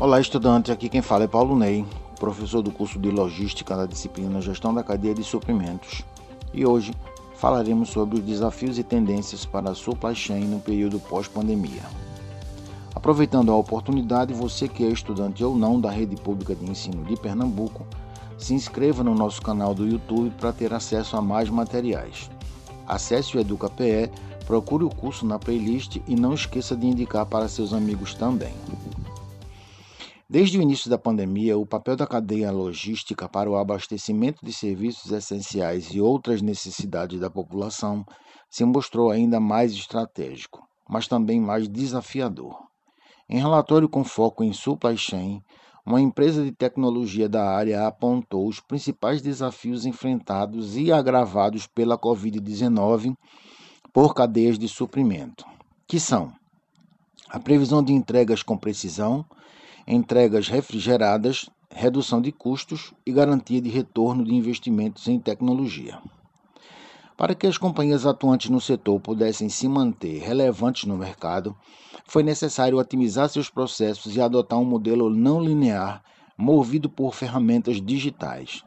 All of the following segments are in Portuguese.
Olá, estudante. Aqui quem fala é Paulo Ney, professor do curso de Logística da disciplina Gestão da Cadeia de Suprimentos. E hoje falaremos sobre os desafios e tendências para a supply chain no período pós-pandemia. Aproveitando a oportunidade, você que é estudante ou não da rede pública de ensino de Pernambuco, se inscreva no nosso canal do YouTube para ter acesso a mais materiais. Acesse o EducaPE, procure o curso na playlist e não esqueça de indicar para seus amigos também. Desde o início da pandemia, o papel da cadeia logística para o abastecimento de serviços essenciais e outras necessidades da população se mostrou ainda mais estratégico, mas também mais desafiador. Em relatório com foco em supply chain, uma empresa de tecnologia da área apontou os principais desafios enfrentados e agravados pela Covid-19 por cadeias de suprimento, que são a previsão de entregas com precisão, entregas refrigeradas, redução de custos e garantia de retorno de investimentos em tecnologia. Para que as companhias atuantes no setor pudessem se manter relevantes no mercado, foi necessário otimizar seus processos e adotar um modelo não linear movido por ferramentas digitais.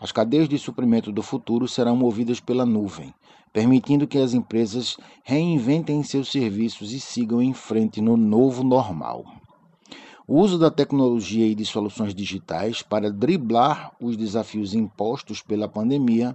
As cadeias de suprimento do futuro serão movidas pela nuvem, permitindo que as empresas reinventem seus serviços e sigam em frente no novo normal. O uso da tecnologia e de soluções digitais para driblar os desafios impostos pela pandemia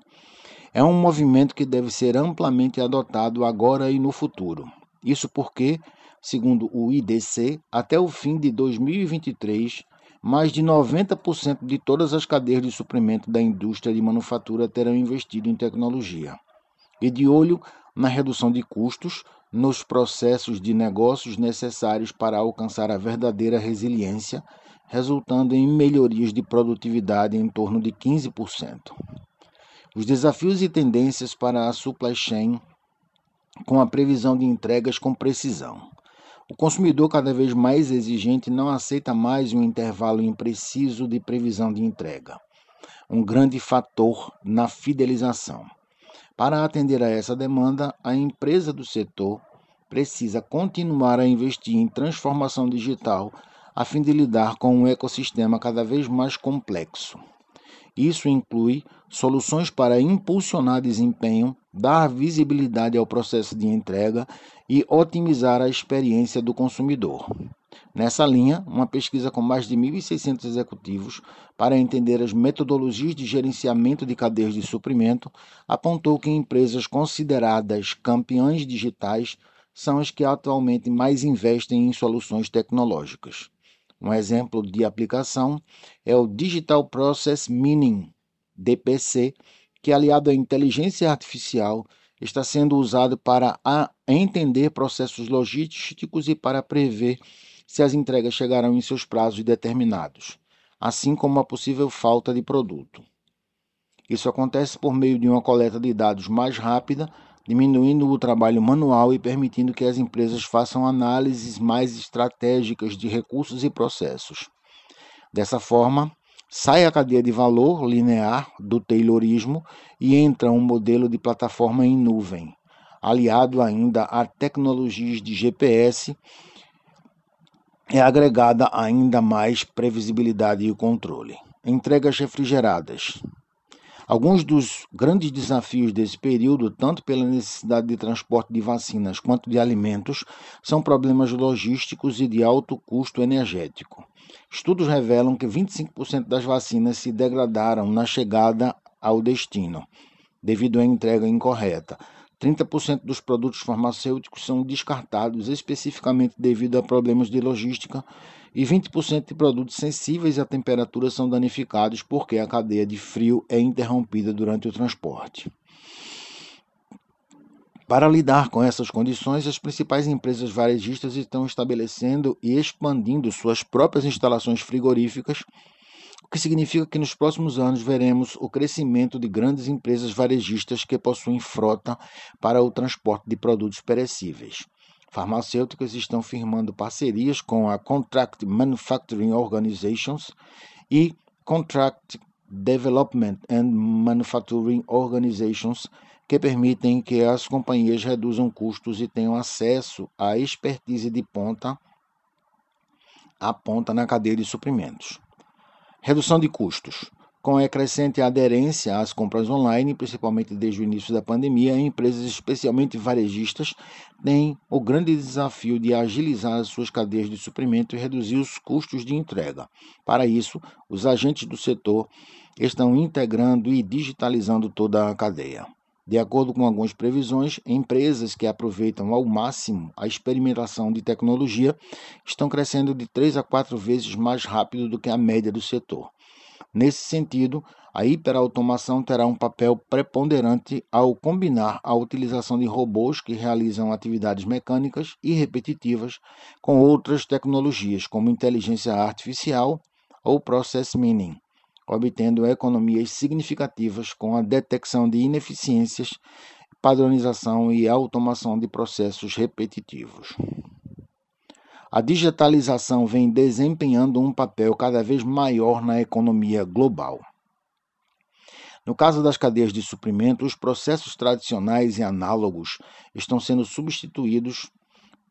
é um movimento que deve ser amplamente adotado agora e no futuro. Isso porque, segundo o IDC, até o fim de 2023, mais de 90% de todas as cadeias de suprimento da indústria de manufatura terão investido em tecnologia. E de olho na redução de custos, nos processos de negócios necessários para alcançar a verdadeira resiliência, resultando em melhorias de produtividade em torno de 15%. Os desafios e tendências para a supply chain com a previsão de entregas com precisão. O consumidor cada vez mais exigente não aceita mais um intervalo impreciso de previsão de entrega, um grande fator na fidelização. Para atender a essa demanda, a empresa do setor precisa continuar a investir em transformação digital a fim de lidar com um ecossistema cada vez mais complexo. Isso inclui soluções para impulsionar desempenho, dar visibilidade ao processo de entrega e otimizar a experiência do consumidor. Nessa linha, uma pesquisa com mais de 1.600 executivos para entender as metodologias de gerenciamento de cadeias de suprimento apontou que empresas consideradas campeãs digitais são as que atualmente mais investem em soluções tecnológicas. Um exemplo de aplicação é o Digital Process Mining, DPC, que aliado à inteligência artificial está sendo usado para entender processos logísticos e para prever se as entregas chegarão em seus prazos determinados, assim como a possível falta de produto. Isso acontece por meio de uma coleta de dados mais rápida, diminuindo o trabalho manual e permitindo que as empresas façam análises mais estratégicas de recursos e processos. Dessa forma, sai a cadeia de valor linear do Taylorismo e entra um modelo de plataforma em nuvem, aliado ainda a tecnologias de GPS é agregada ainda mais previsibilidade e controle. Entregas refrigeradas. Alguns dos grandes desafios desse período, tanto pela necessidade de transporte de vacinas quanto de alimentos, são problemas logísticos e de alto custo energético. Estudos revelam que 25% das vacinas se degradaram na chegada ao destino, devido à entrega incorreta, 30% dos produtos farmacêuticos são descartados especificamente devido a problemas de logística e 20% de produtos sensíveis à temperatura são danificados porque a cadeia de frio é interrompida durante o transporte. Para lidar com essas condições, as principais empresas varejistas estão estabelecendo e expandindo suas próprias instalações frigoríficas o que significa que nos próximos anos veremos o crescimento de grandes empresas varejistas que possuem frota para o transporte de produtos perecíveis. Farmacêuticas estão firmando parcerias com a Contract Manufacturing Organizations e Contract Development and Manufacturing Organizations, que permitem que as companhias reduzam custos e tenham acesso à expertise de ponta a ponta na cadeia de suprimentos. Redução de custos. Com a crescente aderência às compras online, principalmente desde o início da pandemia, empresas, especialmente varejistas, têm o grande desafio de agilizar as suas cadeias de suprimento e reduzir os custos de entrega. Para isso, os agentes do setor estão integrando e digitalizando toda a cadeia. De acordo com algumas previsões, empresas que aproveitam ao máximo a experimentação de tecnologia estão crescendo de 3 a 4 vezes mais rápido do que a média do setor. Nesse sentido, a hiperautomação terá um papel preponderante ao combinar a utilização de robôs que realizam atividades mecânicas e repetitivas com outras tecnologias, como inteligência artificial ou process mining, obtendo economias significativas com a detecção de ineficiências, padronização e automação de processos repetitivos. A digitalização vem desempenhando um papel cada vez maior na economia global. No caso das cadeias de suprimento, os processos tradicionais e análogos estão sendo substituídos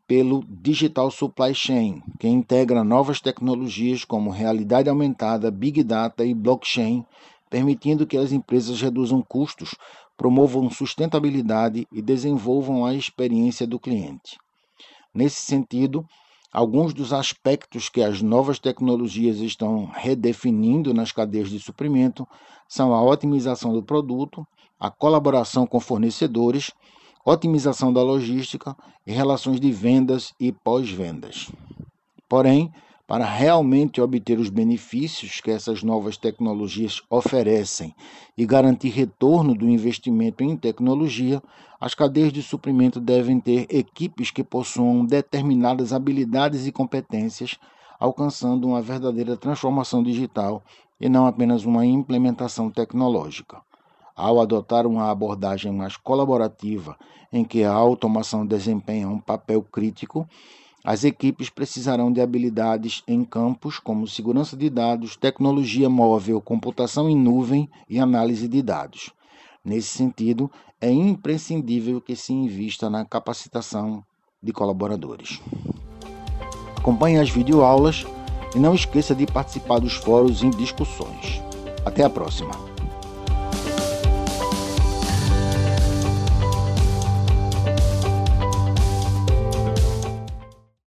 pelo Digital Supply Chain, que integra novas tecnologias como realidade aumentada, Big Data e blockchain, permitindo que as empresas reduzam custos, promovam sustentabilidade e desenvolvam a experiência do cliente. Nesse sentido, Alguns dos aspectos que as novas tecnologias estão redefinindo nas cadeias de suprimento são a otimização do produto, a colaboração com fornecedores, otimização da logística e relações de vendas e pós-vendas. Porém, para realmente obter os benefícios que essas novas tecnologias oferecem e garantir retorno do investimento em tecnologia, as cadeias de suprimento devem ter equipes que possuam determinadas habilidades e competências, alcançando uma verdadeira transformação digital e não apenas uma implementação tecnológica. Ao adotar uma abordagem mais colaborativa, em que a automação desempenha um papel crítico, as equipes precisarão de habilidades em campos como segurança de dados, tecnologia móvel, computação em nuvem e análise de dados. Nesse sentido, é imprescindível que se invista na capacitação de colaboradores. Acompanhe as videoaulas e não esqueça de participar dos fóruns e discussões. Até a próxima!